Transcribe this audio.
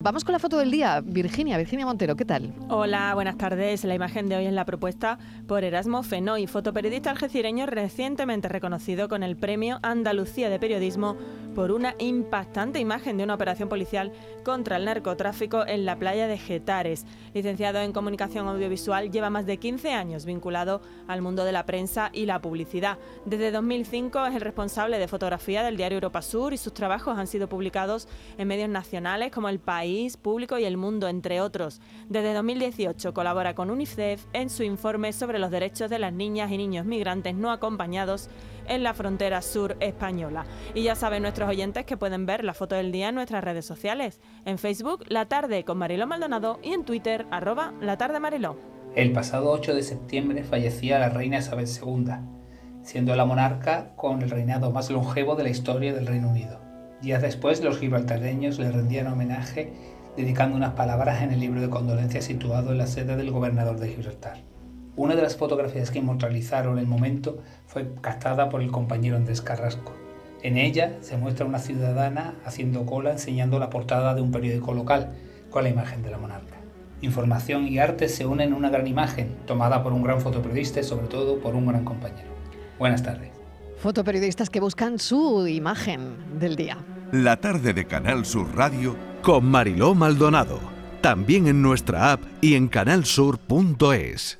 Vamos con la foto del día. Virginia, Virginia Montero, ¿qué tal? Hola, buenas tardes. La imagen de hoy es la propuesta por Erasmo Fenoy, fotoperiodista algecireño recientemente reconocido con el Premio Andalucía de Periodismo por una impactante imagen de una operación policial contra el narcotráfico en la playa de Getares. Licenciado en Comunicación Audiovisual, lleva más de 15 años vinculado al mundo de la prensa y la publicidad. Desde 2005 es el responsable de fotografía del diario Europa Sur y sus trabajos han sido publicados en medios nacionales como El País, Público y El Mundo, entre otros. Desde 2018 colabora con UNICEF en su informe sobre los derechos de las niñas y niños migrantes no acompañados en la frontera sur española. Y ya saben nuestros oyentes que pueden ver la foto del día en nuestras redes sociales. En Facebook, La Tarde con Mariló Maldonado y en Twitter, arroba La Tarde Mariló. El pasado 8 de septiembre fallecía la reina Isabel II, siendo la monarca con el reinado más longevo de la historia del Reino Unido. Días después, los gibraltareños le rendían homenaje dedicando unas palabras en el libro de condolencias situado en la sede del gobernador de Gibraltar. Una de las fotografías que inmortalizaron el momento fue captada por el compañero Andrés Carrasco. En ella se muestra una ciudadana haciendo cola enseñando la portada de un periódico local con la imagen de la monarca. Información y arte se unen en una gran imagen, tomada por un gran fotoperiodista y sobre todo por un gran compañero. Buenas tardes. Fotoperiodistas que buscan su imagen del día. La tarde de Canal Sur Radio con Mariló Maldonado. También en nuestra app y en canalsur.es.